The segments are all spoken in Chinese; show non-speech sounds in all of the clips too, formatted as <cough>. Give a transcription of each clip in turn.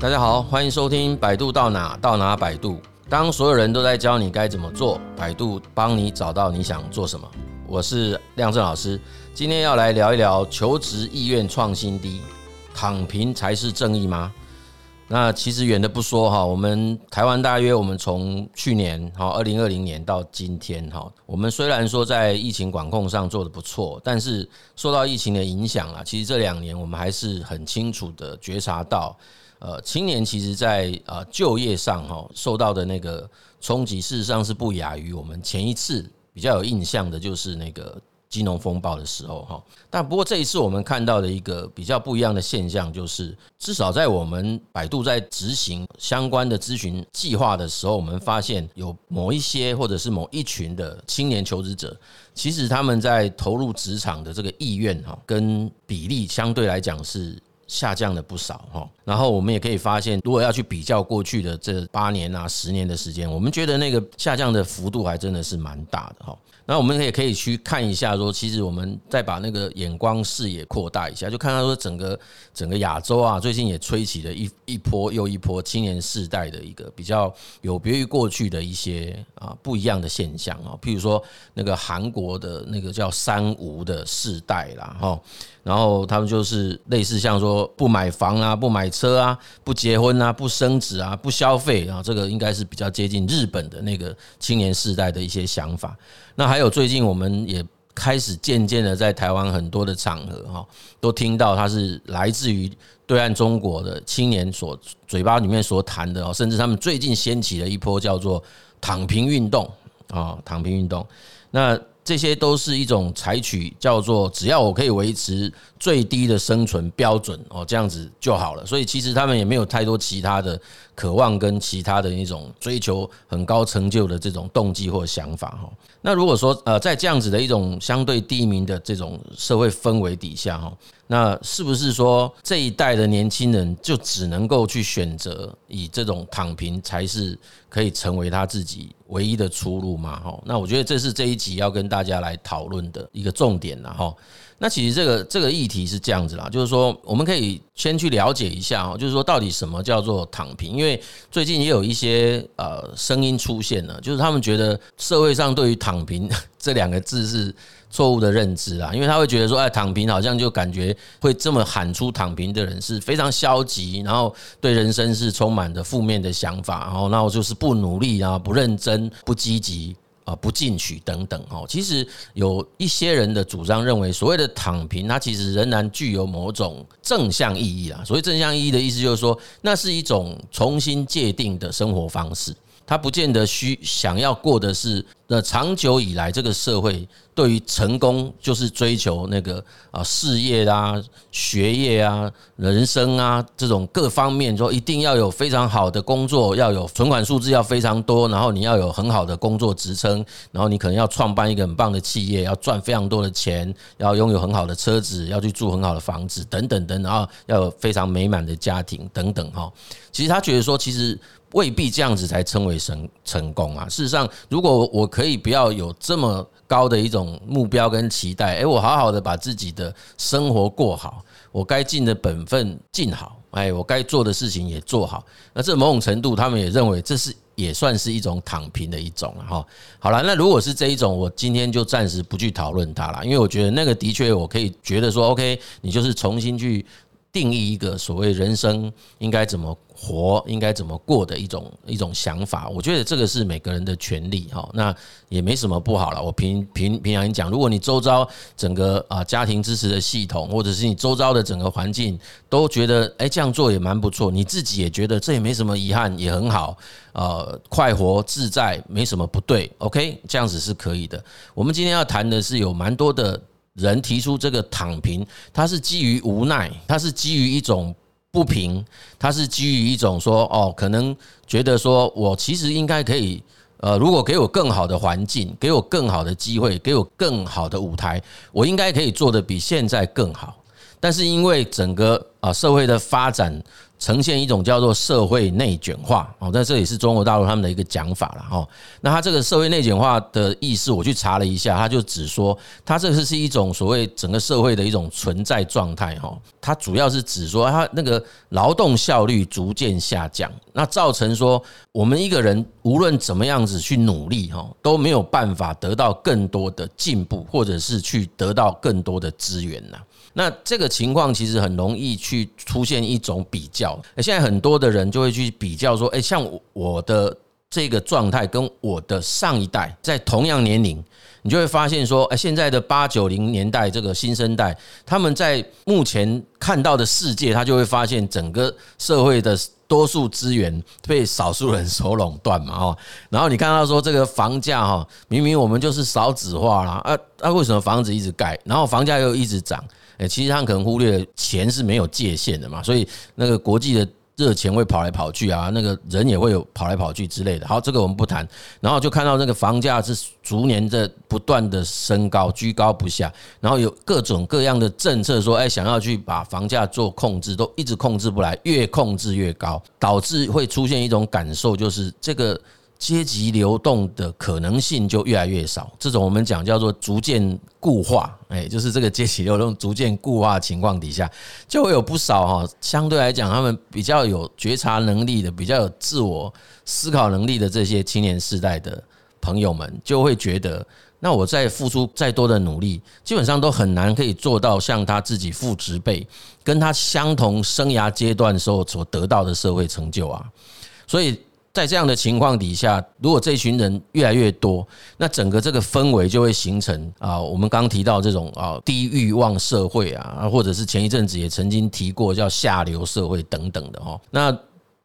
大家好，欢迎收听百度到哪到哪百度。当所有人都在教你该怎么做，百度帮你找到你想做什么。我是亮正老师，今天要来聊一聊求职意愿创新低，躺平才是正义吗？那其实远的不说哈，我们台湾大约我们从去年哈二零二零年到今天哈，我们虽然说在疫情管控上做得不错，但是受到疫情的影响啊，其实这两年我们还是很清楚的觉察到。呃，青年其实，在呃就业上哈受到的那个冲击，事实上是不亚于我们前一次比较有印象的，就是那个金融风暴的时候哈。但不过这一次我们看到的一个比较不一样的现象，就是至少在我们百度在执行相关的咨询计划的时候，我们发现有某一些或者是某一群的青年求职者，其实他们在投入职场的这个意愿哈，跟比例相对来讲是。下降了不少哈，然后我们也可以发现，如果要去比较过去的这八年啊、十年的时间，我们觉得那个下降的幅度还真的是蛮大的哈。那我们也可以去看一下，说其实我们再把那个眼光视野扩大一下，就看到说整个整个亚洲啊，最近也吹起了一一波又一波青年世代的一个比较有别于过去的一些啊不一样的现象啊，譬如说那个韩国的那个叫三无的世代啦哈。然后他们就是类似像说不买房啊、不买车啊、不结婚啊、不生子啊、不消费啊，这个应该是比较接近日本的那个青年世代的一些想法。那还有最近我们也开始渐渐的在台湾很多的场合哈，都听到他是来自于对岸中国的青年所嘴巴里面所谈的哦，甚至他们最近掀起了一波叫做躺平运动啊，躺平运动。那这些都是一种采取叫做只要我可以维持最低的生存标准哦，这样子就好了。所以其实他们也没有太多其他的渴望跟其他的那种追求很高成就的这种动机或想法哈。那如果说呃在这样子的一种相对低迷的这种社会氛围底下哈，那是不是说这一代的年轻人就只能够去选择以这种躺平才是可以成为他自己唯一的出路嘛？哈，那我觉得这是这一集要跟大家来讨论的一个重点了哈。那其实这个这个议题是这样子啦，就是说我们可以先去了解一下哈，就是说到底什么叫做躺平？因为最近也有一些呃声音出现了，就是他们觉得社会上对于躺平 <laughs> 这两个字是错误的认知啊，因为他会觉得说，哎，躺平好像就感觉会这么喊出躺平的人是非常消极，然后对人生是充满着负面的想法，然后那我就是不努力啊，不认真，不积极。啊，不进取等等哦，其实有一些人的主张认为，所谓的躺平，它其实仍然具有某种正向意义啊。所谓正向意义的意思，就是说，那是一种重新界定的生活方式。他不见得需想要过的是，那长久以来这个社会对于成功就是追求那个啊事业啊、学业啊、人生啊这种各方面，说一定要有非常好的工作，要有存款数字要非常多，然后你要有很好的工作职称，然后你可能要创办一个很棒的企业，要赚非常多的钱，要拥有很好的车子，要去住很好的房子等等等，然后要有非常美满的家庭等等哈。其实他觉得说，其实。未必这样子才称为成成功啊！事实上，如果我可以不要有这么高的一种目标跟期待，诶，我好好的把自己的生活过好，我该尽的本分尽好，诶，我该做的事情也做好，那这某种程度，他们也认为这是也算是一种躺平的一种了哈。好了，那如果是这一种，我今天就暂时不去讨论它了，因为我觉得那个的确我可以觉得说，OK，你就是重新去。定义一个所谓人生应该怎么活，应该怎么过的一种一种想法，我觉得这个是每个人的权利哈，那也没什么不好了。我平平平常讲，如果你周遭整个啊家庭支持的系统，或者是你周遭的整个环境都觉得哎这样做也蛮不错，你自己也觉得这也没什么遗憾，也很好，呃快活自在，没什么不对。OK，这样子是可以的。我们今天要谈的是有蛮多的。人提出这个躺平，他是基于无奈，他是基于一种不平，他是基于一种说哦，可能觉得说我其实应该可以，呃，如果给我更好的环境，给我更好的机会，给我更好的舞台，我应该可以做的比现在更好。但是因为整个啊社会的发展。呈现一种叫做社会内卷化哦，在这里是中国大陆他们的一个讲法了哈。那他这个社会内卷化的意思，我去查了一下，他就只说，他这个是一种所谓整个社会的一种存在状态哈。它主要是指说，他那个劳动效率逐渐下降，那造成说我们一个人无论怎么样子去努力哈，都没有办法得到更多的进步，或者是去得到更多的资源呐。那这个情况其实很容易去出现一种比较，现在很多的人就会去比较说，诶，像我的这个状态跟我的上一代在同样年龄，你就会发现说，诶，现在的八九零年代这个新生代，他们在目前看到的世界，他就会发现整个社会的多数资源被少数人所垄断嘛，哦，然后你看到说这个房价哈，明明我们就是少子化啦，啊那，为什么房子一直盖，然后房价又一直涨？诶，其实他们可能忽略钱是没有界限的嘛，所以那个国际的热钱会跑来跑去啊，那个人也会有跑来跑去之类的。好，这个我们不谈。然后就看到那个房价是逐年在不断的升高，居高不下。然后有各种各样的政策说，哎，想要去把房价做控制，都一直控制不来，越控制越高，导致会出现一种感受，就是这个。阶级流动的可能性就越来越少，这种我们讲叫做逐渐固化，哎，就是这个阶级流动逐渐固化情况底下，就会有不少哈，相对来讲他们比较有觉察能力的、比较有自我思考能力的这些青年世代的朋友们，就会觉得，那我再付出再多的努力，基本上都很难可以做到像他自己父执辈跟他相同生涯阶段时候所得到的社会成就啊，所以。在这样的情况底下，如果这群人越来越多，那整个这个氛围就会形成啊，我们刚提到这种啊低欲望社会啊，或者是前一阵子也曾经提过叫下流社会等等的哦，那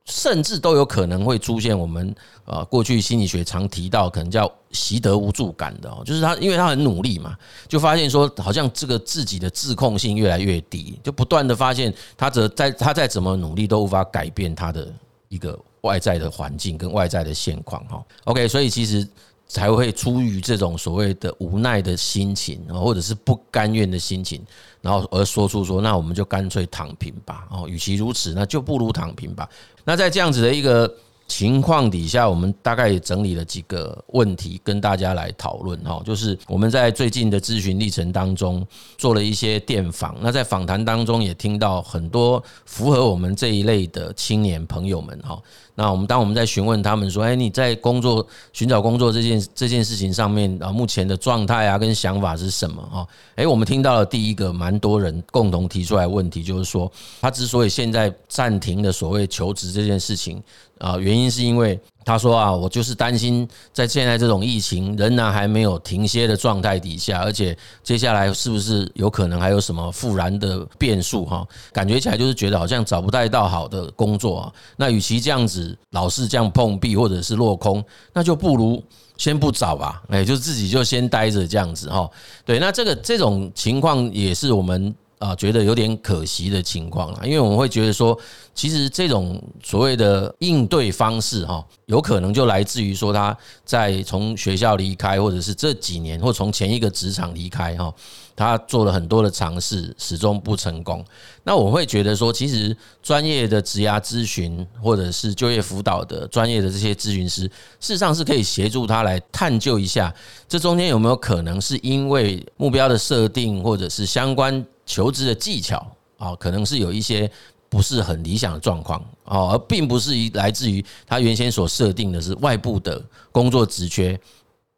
甚至都有可能会出现我们啊过去心理学常提到可能叫习得无助感的哦，就是他因为他很努力嘛，就发现说好像这个自己的自控性越来越低，就不断的发现他则在他再怎么努力都无法改变他的一个。外在的环境跟外在的现况哈，OK，所以其实才会出于这种所谓的无奈的心情，或者是不甘愿的心情，然后而说出说，那我们就干脆躺平吧，哦，与其如此，那就不如躺平吧。那在这样子的一个。情况底下，我们大概也整理了几个问题跟大家来讨论哈，就是我们在最近的咨询历程当中做了一些电访，那在访谈当中也听到很多符合我们这一类的青年朋友们哈。那我们当我们在询问他们说，哎，你在工作寻找工作这件这件事情上面啊，目前的状态啊跟想法是什么哈？哎，我们听到了第一个蛮多人共同提出来问题，就是说他之所以现在暂停的所谓求职这件事情。啊，原因是因为他说啊，我就是担心在现在这种疫情仍然还没有停歇的状态底下，而且接下来是不是有可能还有什么复燃的变数哈？感觉起来就是觉得好像找不太到好的工作。那与其这样子老是这样碰壁或者是落空，那就不如先不找吧，哎，就自己就先待着这样子哈。对，那这个这种情况也是我们。啊，觉得有点可惜的情况啦，因为我们会觉得说，其实这种所谓的应对方式哈，有可能就来自于说他在从学校离开，或者是这几年，或从前一个职场离开哈，他做了很多的尝试，始终不成功。那我会觉得说，其实专业的职涯咨询或者是就业辅导的专业的这些咨询师，事实上是可以协助他来探究一下，这中间有没有可能是因为目标的设定，或者是相关。求职的技巧啊，可能是有一些不是很理想的状况啊，而并不是于来自于他原先所设定的是外部的工作职缺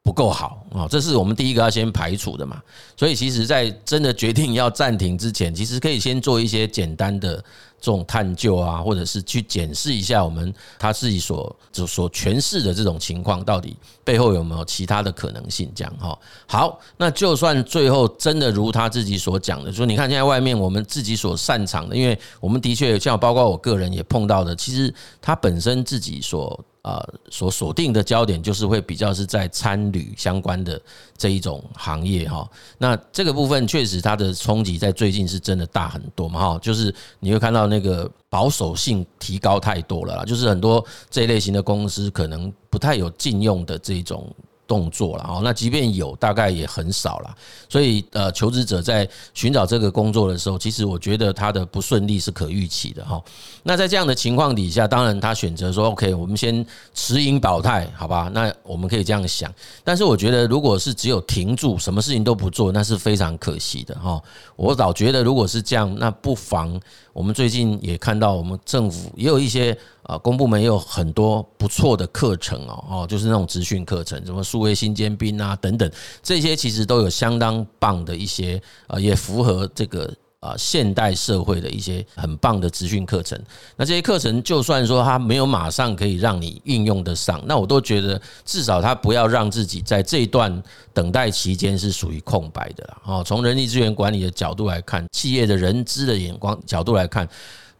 不够好啊，这是我们第一个要先排除的嘛。所以，其实，在真的决定要暂停之前，其实可以先做一些简单的。这种探究啊，或者是去检视一下我们他自己所所诠释的这种情况，到底背后有没有其他的可能性？这样哈。好，那就算最后真的如他自己所讲的，说你看现在外面我们自己所擅长的，因为我们的确像包括我个人也碰到的，其实他本身自己所。呃，所锁定的焦点就是会比较是在参旅相关的这一种行业哈。那这个部分确实它的冲击在最近是真的大很多嘛哈。就是你会看到那个保守性提高太多了，就是很多这一类型的公司可能不太有禁用的这种动作了哦。那即便有，大概也很少了。所以呃，求职者在寻找这个工作的时候，其实我觉得他的不顺利是可预期的哈。那在这样的情况底下，当然他选择说 OK，我们先持盈保泰，好吧？那我们可以这样想。但是我觉得，如果是只有停住，什么事情都不做，那是非常可惜的哈。我倒觉得，如果是这样，那不妨我们最近也看到，我们政府也有一些。啊，公部门也有很多不错的课程哦，哦，就是那种职训课程，什么数位新尖兵啊等等，这些其实都有相当棒的一些啊，也符合这个啊现代社会的一些很棒的资讯课程。那这些课程就算说它没有马上可以让你运用得上，那我都觉得至少它不要让自己在这一段等待期间是属于空白的了。哦，从人力资源管理的角度来看，企业的人资的眼光角度来看。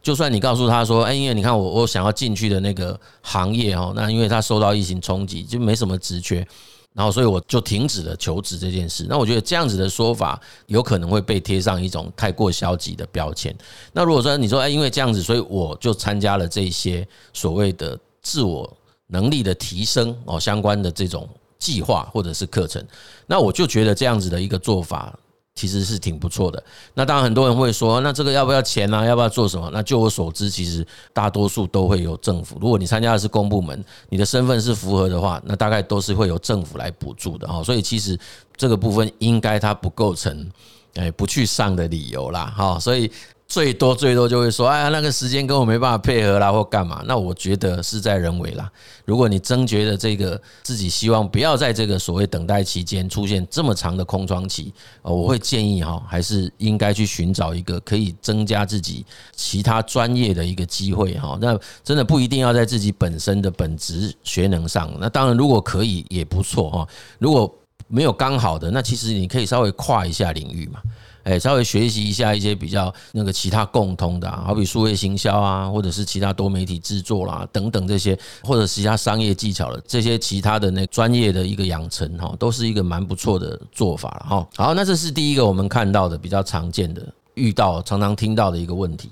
就算你告诉他说，哎，因为你看我我想要进去的那个行业哦，那因为他受到疫情冲击，就没什么职缺，然后所以我就停止了求职这件事。那我觉得这样子的说法有可能会被贴上一种太过消极的标签。那如果说你说，哎，因为这样子，所以我就参加了这些所谓的自我能力的提升哦相关的这种计划或者是课程，那我就觉得这样子的一个做法。其实是挺不错的。那当然，很多人会说，那这个要不要钱啊？要不要做什么？那就我所知，其实大多数都会有政府。如果你参加的是公部门，你的身份是符合的话，那大概都是会由政府来补助的哈。所以其实这个部分应该它不构成诶不去上的理由啦哈。所以。最多最多就会说，哎呀，那个时间跟我没办法配合啦，或干嘛？那我觉得事在人为啦。如果你真觉得这个自己希望不要在这个所谓等待期间出现这么长的空窗期，我会建议哈，还是应该去寻找一个可以增加自己其他专业的一个机会哈。那真的不一定要在自己本身的本职学能上，那当然如果可以也不错哈。如果没有刚好的，那其实你可以稍微跨一下领域嘛。哎，稍微学习一下一些比较那个其他共通的，啊好比数位行销啊，或者是其他多媒体制作啦等等这些，或者其他商业技巧的这些其他的那专业的一个养成哈，都是一个蛮不错的做法了哈。好，那这是第一个我们看到的比较常见的、遇到、常常听到的一个问题。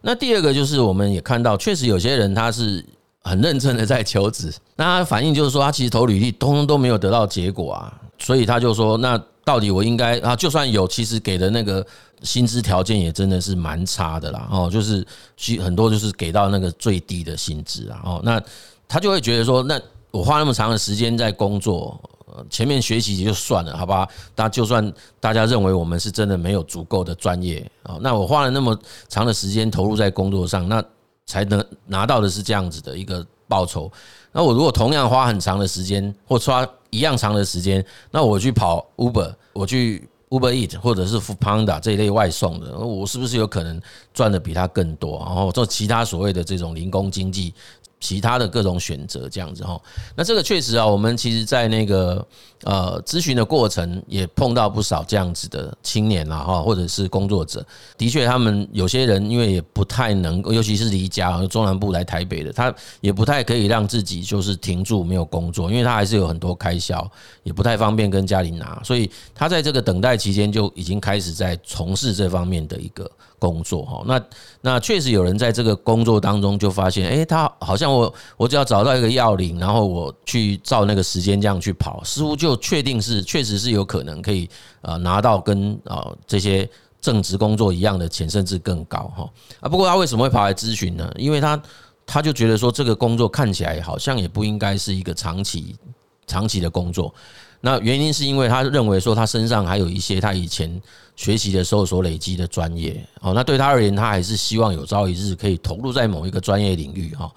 那第二个就是我们也看到，确实有些人他是很认真的在求职，那他反映就是说他其实投履历通通都没有得到结果啊，所以他就说那。到底我应该啊？就算有，其实给的那个薪资条件也真的是蛮差的啦。哦，就是很多就是给到那个最低的薪资啊。哦，那他就会觉得说，那我花那么长的时间在工作，前面学习也就算了，好吧？那就算大家认为我们是真的没有足够的专业啊，那我花了那么长的时间投入在工作上，那才能拿到的是这样子的一个报酬。那我如果同样花很长的时间，或花一样长的时间，那我去跑 Uber，我去 Uber Eat 或者是 Foodpanda 这一类外送的，我是不是有可能赚的比他更多？然后做其他所谓的这种零工经济。其他的各种选择这样子哈，那这个确实啊，我们其实在那个呃咨询的过程也碰到不少这样子的青年啦哈，或者是工作者，的确他们有些人因为也不太能够，尤其是离家中南部来台北的，他也不太可以让自己就是停住没有工作，因为他还是有很多开销，也不太方便跟家里拿，所以他在这个等待期间就已经开始在从事这方面的一个工作哈。那那确实有人在这个工作当中就发现，诶，他好像。我我只要找到一个要领，然后我去照那个时间这样去跑，似乎就确定是确实是有可能可以呃拿到跟呃这些正职工作一样的钱，甚至更高哈啊。不过他为什么会跑来咨询呢？因为他他就觉得说这个工作看起来好像也不应该是一个长期长期的工作。那原因是因为他认为说他身上还有一些他以前学习的时候所累积的专业哦。那对他而言，他还是希望有朝一日可以投入在某一个专业领域哈。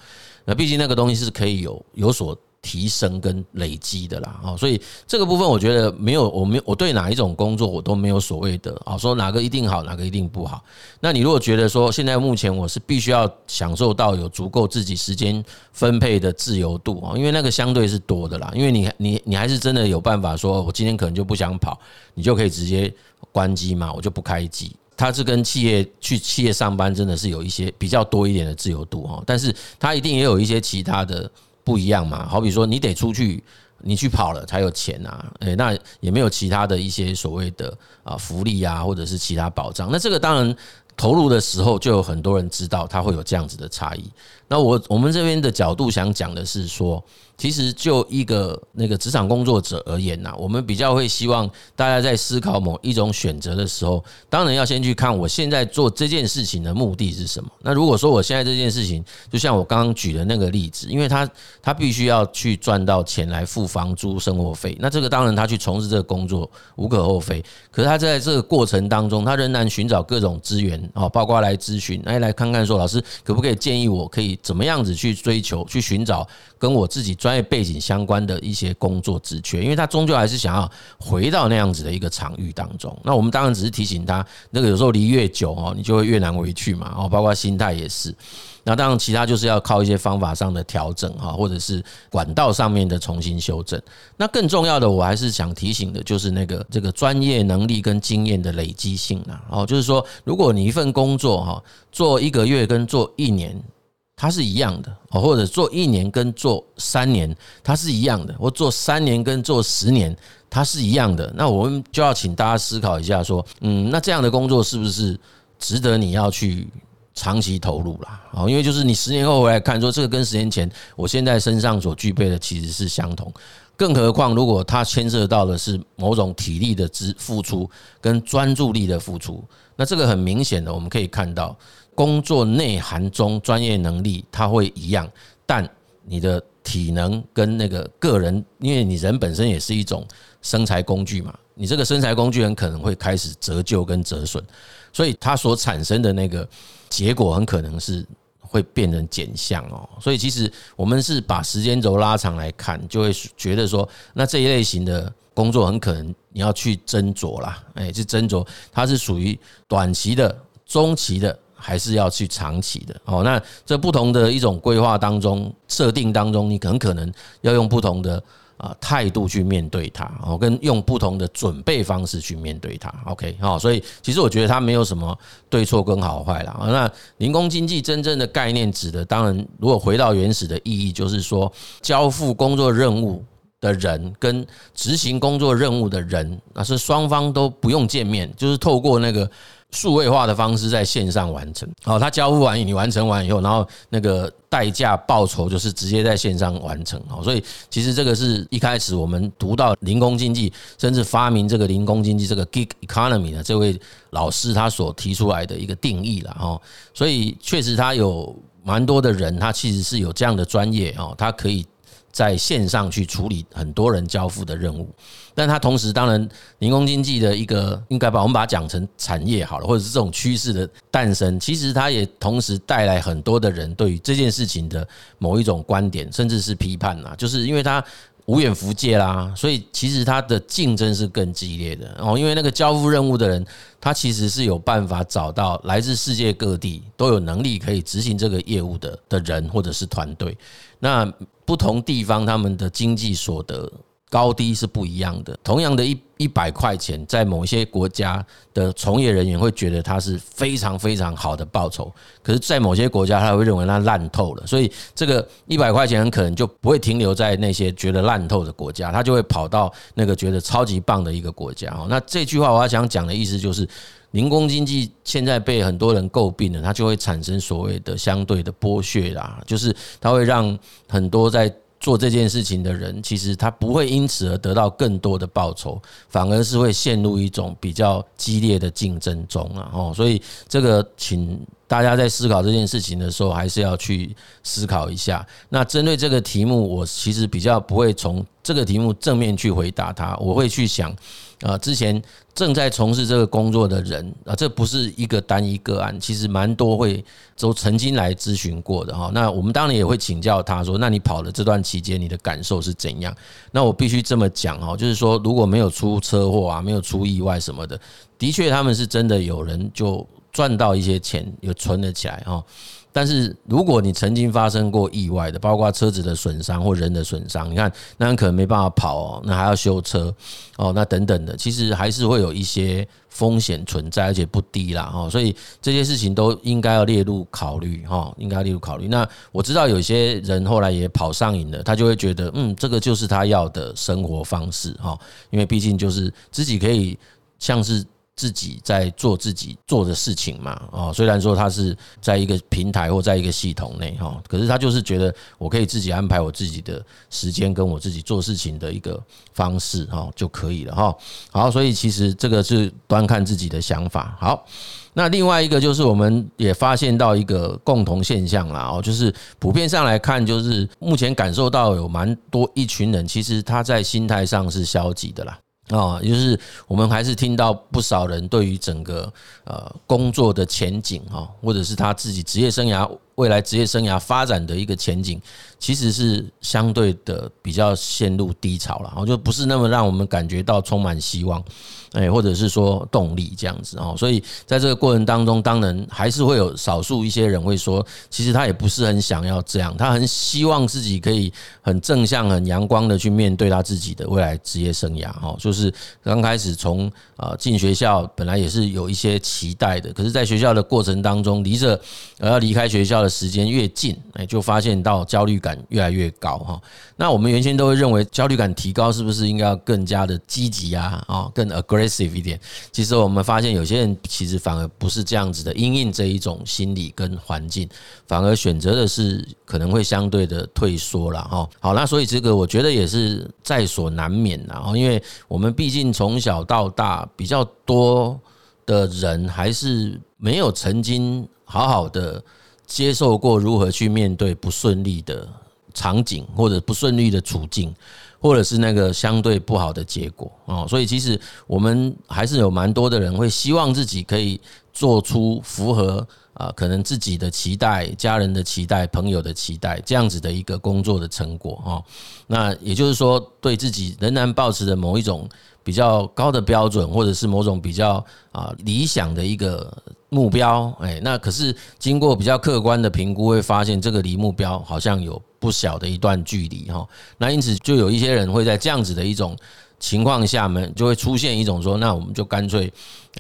那毕竟那个东西是可以有有所提升跟累积的啦，哦，所以这个部分我觉得没有，我没有，我对哪一种工作我都没有所谓的啊，说哪个一定好，哪个一定不好。那你如果觉得说现在目前我是必须要享受到有足够自己时间分配的自由度啊，因为那个相对是多的啦，因为你你你还是真的有办法说，我今天可能就不想跑，你就可以直接关机嘛，我就不开机。它是跟企业去企业上班真的是有一些比较多一点的自由度哈，但是它一定也有一些其他的不一样嘛。好比说，你得出去，你去跑了才有钱啊，诶，那也没有其他的一些所谓的啊福利啊，或者是其他保障。那这个当然投入的时候，就有很多人知道他会有这样子的差异。那我我们这边的角度想讲的是说。其实就一个那个职场工作者而言呐，我们比较会希望大家在思考某一种选择的时候，当然要先去看我现在做这件事情的目的是什么。那如果说我现在这件事情，就像我刚刚举的那个例子，因为他他必须要去赚到钱来付房租、生活费，那这个当然他去从事这个工作无可厚非。可是他在这个过程当中，他仍然寻找各种资源啊，包括来咨询，来来看看说老师可不可以建议我可以怎么样子去追求、去寻找跟我自己专业背景相关的一些工作职缺，因为他终究还是想要回到那样子的一个场域当中。那我们当然只是提醒他，那个有时候离越久哦，你就会越难回去嘛。哦，包括心态也是。那当然，其他就是要靠一些方法上的调整哈，或者是管道上面的重新修正。那更重要的，我还是想提醒的，就是那个这个专业能力跟经验的累积性啊。哦，就是说，如果你一份工作哈，做一个月跟做一年。它是一样的哦，或者做一年跟做三年，它是一样的；或做三年跟做十年，它是一样的。那我们就要请大家思考一下，说，嗯，那这样的工作是不是值得你要去长期投入啦？哦，因为就是你十年后回来看，说这个跟十年前我现在身上所具备的其实是相同。更何况，如果它牵涉到的是某种体力的支付出跟专注力的付出，那这个很明显的，我们可以看到。工作内涵中专业能力它会一样，但你的体能跟那个个人，因为你人本身也是一种生财工具嘛，你这个生财工具很可能会开始折旧跟折损，所以它所产生的那个结果很可能是会变成减项哦。所以其实我们是把时间轴拉长来看，就会觉得说，那这一类型的工作很可能你要去斟酌啦，哎，是斟酌它是属于短期的、中期的。还是要去长期的哦。那这不同的一种规划当中设定当中，你很可能要用不同的啊态度去面对它哦，跟用不同的准备方式去面对它。OK，好，所以其实我觉得它没有什么对错跟好坏啦。那零工经济真正的概念指的，当然如果回到原始的意义，就是说交付工作任务的人跟执行工作任务的人，那是双方都不用见面，就是透过那个。数位化的方式在线上完成，哦，他交付完，你完成完以后，然后那个代价报酬就是直接在线上完成，哦，所以其实这个是一开始我们读到零工经济，甚至发明这个零工经济这个 gig economy 的这位老师他所提出来的一个定义了，哦，所以确实他有蛮多的人，他其实是有这样的专业，哦，他可以。在线上去处理很多人交付的任务，但它同时当然零工经济的一个应该把我们把它讲成产业好了，或者是这种趋势的诞生，其实它也同时带来很多的人对于这件事情的某一种观点，甚至是批判啊，就是因为它无远弗届啦，所以其实它的竞争是更激烈的哦，因为那个交付任务的人，他其实是有办法找到来自世界各地都有能力可以执行这个业务的的人或者是团队，那。不同地方他们的经济所得高低是不一样的。同样的一一百块钱，在某些国家的从业人员会觉得它是非常非常好的报酬，可是，在某些国家他会认为它烂透了。所以，这个一百块钱很可能就不会停留在那些觉得烂透的国家，他就会跑到那个觉得超级棒的一个国家。哦那这句话我要想讲的意思就是。零工经济现在被很多人诟病了，它就会产生所谓的相对的剥削啦，就是它会让很多在做这件事情的人，其实他不会因此而得到更多的报酬，反而是会陷入一种比较激烈的竞争中啊。哦，所以这个请大家在思考这件事情的时候，还是要去思考一下。那针对这个题目，我其实比较不会从这个题目正面去回答它，我会去想。啊，之前正在从事这个工作的人啊，这不是一个单一个案，其实蛮多会都曾经来咨询过的哈。那我们当然也会请教他说，那你跑的这段期间，你的感受是怎样？那我必须这么讲哈，就是说如果没有出车祸啊，没有出意外什么的，的确他们是真的有人就赚到一些钱，有存了起来哈。但是如果你曾经发生过意外的，包括车子的损伤或人的损伤，你看那可能没办法跑哦，那还要修车哦，那等等的，其实还是会有一些风险存在，而且不低啦哦，所以这些事情都应该要列入考虑哈，应该列入考虑。那我知道有些人后来也跑上瘾了，他就会觉得嗯，这个就是他要的生活方式哈，因为毕竟就是自己可以像是。自己在做自己做的事情嘛，哦，虽然说他是在一个平台或在一个系统内哈，可是他就是觉得我可以自己安排我自己的时间跟我自己做事情的一个方式哈就可以了哈。好，所以其实这个是端看自己的想法。好，那另外一个就是我们也发现到一个共同现象啦，哦，就是普遍上来看，就是目前感受到有蛮多一群人，其实他在心态上是消极的啦。啊，就是我们还是听到不少人对于整个呃工作的前景哈，或者是他自己职业生涯未来职业生涯发展的一个前景，其实是相对的比较陷入低潮了，哦，就不是那么让我们感觉到充满希望。哎，或者是说动力这样子哦，所以在这个过程当中，当然还是会有少数一些人会说，其实他也不是很想要这样，他很希望自己可以很正向、很阳光的去面对他自己的未来职业生涯哦。就是刚开始从啊进学校，本来也是有一些期待的，可是，在学校的过程当中，离着要离开学校的时间越近，哎，就发现到焦虑感越来越高哈。那我们原先都会认为焦虑感提高，是不是应该要更加的积极啊？啊，更 aggressive。一点，其实我们发现有些人其实反而不是这样子的，因应这一种心理跟环境，反而选择的是可能会相对的退缩了哈。好，那所以这个我觉得也是在所难免的哦，因为我们毕竟从小到大比较多的人还是没有曾经好好的接受过如何去面对不顺利的场景或者不顺利的处境。或者是那个相对不好的结果哦，所以其实我们还是有蛮多的人会希望自己可以做出符合啊，可能自己的期待、家人的期待、朋友的期待这样子的一个工作的成果哦。那也就是说，对自己仍然抱持着某一种比较高的标准，或者是某种比较啊理想的一个目标。哎，那可是经过比较客观的评估，会发现这个离目标好像有。不小的一段距离哈，那因此就有一些人会在这样子的一种情况下面，就会出现一种说，那我们就干脆，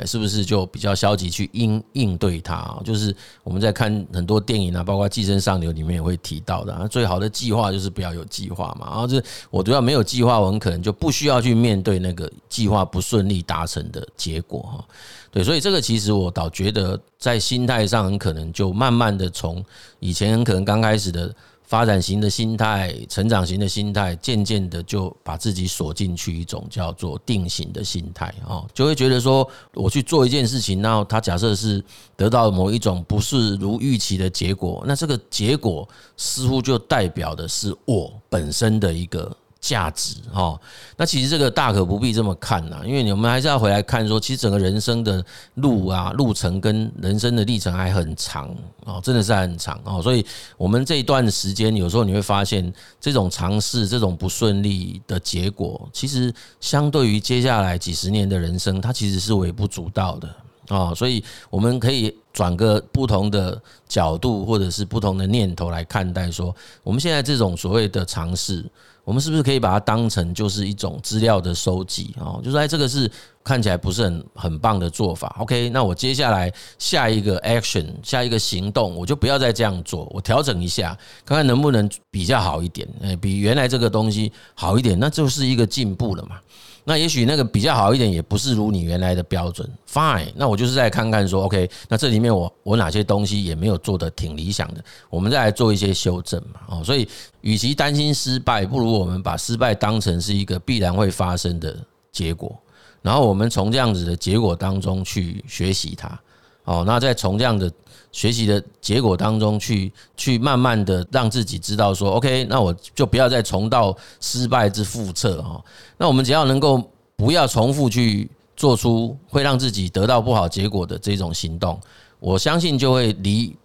是不是就比较消极去应应对它？就是我们在看很多电影啊，包括《寄生上流》里面也会提到的，最好的计划就是不要有计划嘛。然后就是我主要没有计划，我很可能就不需要去面对那个计划不顺利达成的结果哈。对，所以这个其实我倒觉得在心态上很可能就慢慢的从以前很可能刚开始的。发展型的心态，成长型的心态，渐渐的就把自己锁进去一种叫做定型的心态哦，就会觉得说，我去做一件事情，然后他假设是得到某一种不是如预期的结果，那这个结果似乎就代表的是我本身的一个。价值哈，那其实这个大可不必这么看呐，因为你们还是要回来看说，其实整个人生的路啊，路程跟人生的历程还很长哦，真的是很长哦，所以我们这一段时间，有时候你会发现，这种尝试，这种不顺利的结果，其实相对于接下来几十年的人生，它其实是微不足道的。啊，所以我们可以转个不同的角度，或者是不同的念头来看待说，我们现在这种所谓的尝试。我们是不是可以把它当成就是一种资料的收集哦？就是哎，这个是看起来不是很很棒的做法。OK，那我接下来下一个 action，下一个行动，我就不要再这样做，我调整一下，看看能不能比较好一点，哎，比原来这个东西好一点，那就是一个进步了嘛。那也许那个比较好一点，也不是如你原来的标准。Fine，那我就是再看看说，OK，那这里面我我哪些东西也没有做得挺理想的，我们再来做一些修正嘛。哦，所以与其担心失败，不如我们把失败当成是一个必然会发生的结果，然后我们从这样子的结果当中去学习它。哦，那再从这样的学习的结果当中去去慢慢的让自己知道说，OK，那我就不要再重蹈失败之覆辙哈。那我们只要能够不要重复去做出会让自己得到不好结果的这种行动，我相信就会离。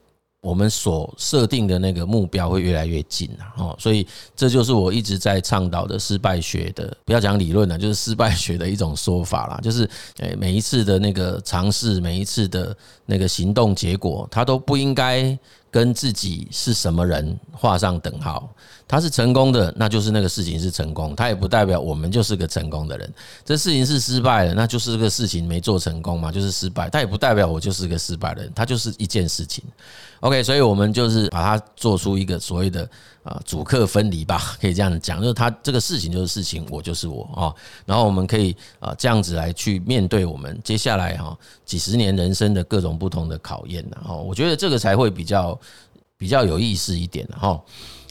我们所设定的那个目标会越来越近了哦，所以这就是我一直在倡导的失败学的，不要讲理论了，就是失败学的一种说法啦。就是诶，每一次的那个尝试，每一次的那个行动结果，它都不应该跟自己是什么人画上等号。他是成功的，那就是那个事情是成功，他也不代表我们就是个成功的人。这事情是失败了，那就是这个事情没做成功嘛，就是失败。他也不代表我就是个失败的人，他就是一件事情。OK，所以我们就是把它做出一个所谓的啊主客分离吧，可以这样讲，就是他这个事情就是事情，我就是我啊。然后我们可以啊这样子来去面对我们接下来哈几十年人生的各种不同的考验。然后我觉得这个才会比较比较有意思一点哈。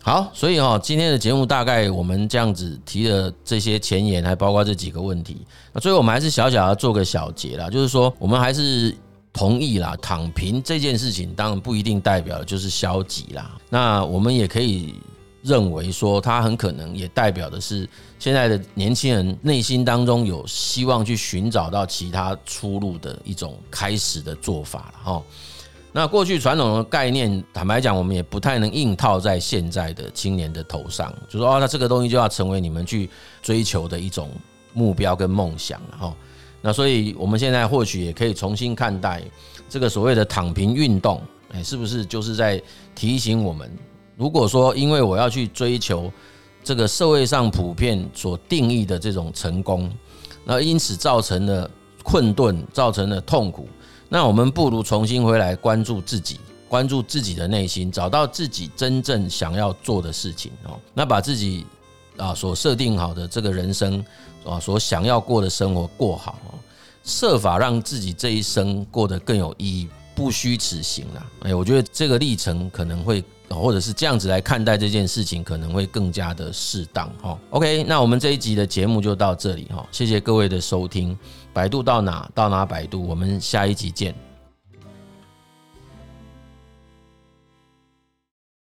好，所以哈，今天的节目大概我们这样子提了这些前言，还包括这几个问题。那最后我们还是小小的做个小结啦，就是说我们还是同意啦，躺平这件事情当然不一定代表就是消极啦。那我们也可以认为说，它很可能也代表的是现在的年轻人内心当中有希望去寻找到其他出路的一种开始的做法了哈。那过去传统的概念，坦白讲，我们也不太能硬套在现在的青年的头上，就说哦，那这个东西就要成为你们去追求的一种目标跟梦想了哈。那所以我们现在或许也可以重新看待这个所谓的躺平运动，哎，是不是就是在提醒我们，如果说因为我要去追求这个社会上普遍所定义的这种成功，那因此造成了困顿，造成了痛苦。那我们不如重新回来关注自己，关注自己的内心，找到自己真正想要做的事情哦。那把自己啊所设定好的这个人生啊，所想要过的生活过好哦，设法让自己这一生过得更有意义，不虚此行啦。哎，我觉得这个历程可能会，或者是这样子来看待这件事情，可能会更加的适当哈。OK，那我们这一集的节目就到这里哈，谢谢各位的收听。百度到哪到哪百度，我们下一集见。